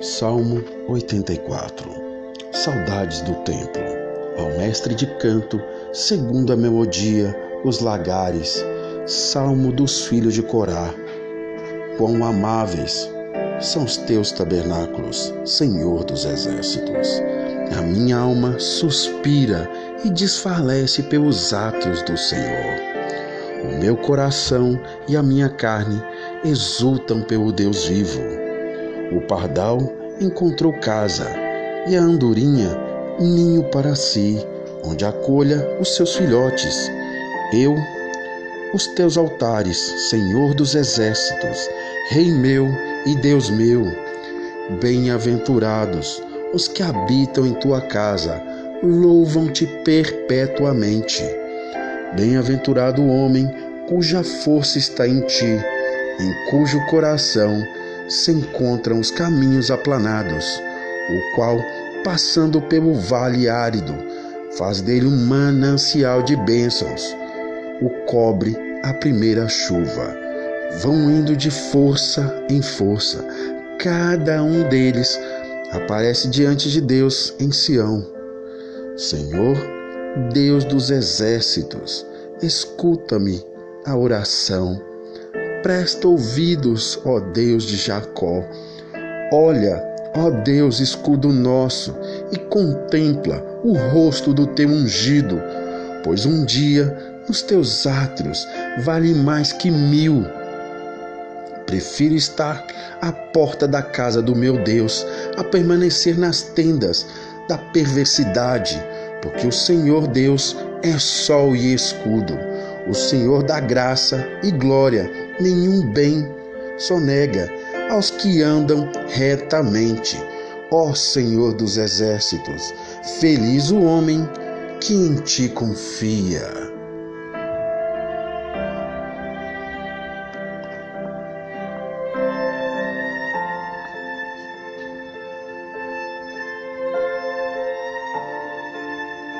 Salmo 84 Saudades do templo. Ao mestre de canto, segundo a melodia, os lagares. Salmo dos filhos de Corá. Quão amáveis são os teus tabernáculos, Senhor dos exércitos. A minha alma suspira e desfalece pelos atos do Senhor. O meu coração e a minha carne exultam pelo Deus vivo. O pardal encontrou casa e a andorinha ninho para si, onde acolha os seus filhotes. Eu, os teus altares, Senhor dos exércitos, Rei meu e Deus meu, bem-aventurados os que habitam em tua casa, louvam-te perpetuamente. Bem-aventurado o homem cuja força está em ti, em cujo coração se encontram os caminhos aplanados, o qual, passando pelo vale árido, faz dele um manancial de bênçãos, o cobre a primeira chuva. Vão indo de força em força, cada um deles aparece diante de Deus em Sião. Senhor, Deus dos exércitos, escuta-me a oração Presta ouvidos, ó Deus de Jacó. Olha, ó Deus, escudo nosso, e contempla o rosto do teu ungido, pois um dia nos teus átrios vale mais que mil. Prefiro estar à porta da casa do meu Deus a permanecer nas tendas da perversidade, porque o Senhor Deus é sol e escudo, o Senhor dá graça e glória nenhum bem sonega aos que andam retamente. Ó Senhor dos exércitos, feliz o homem que em ti confia.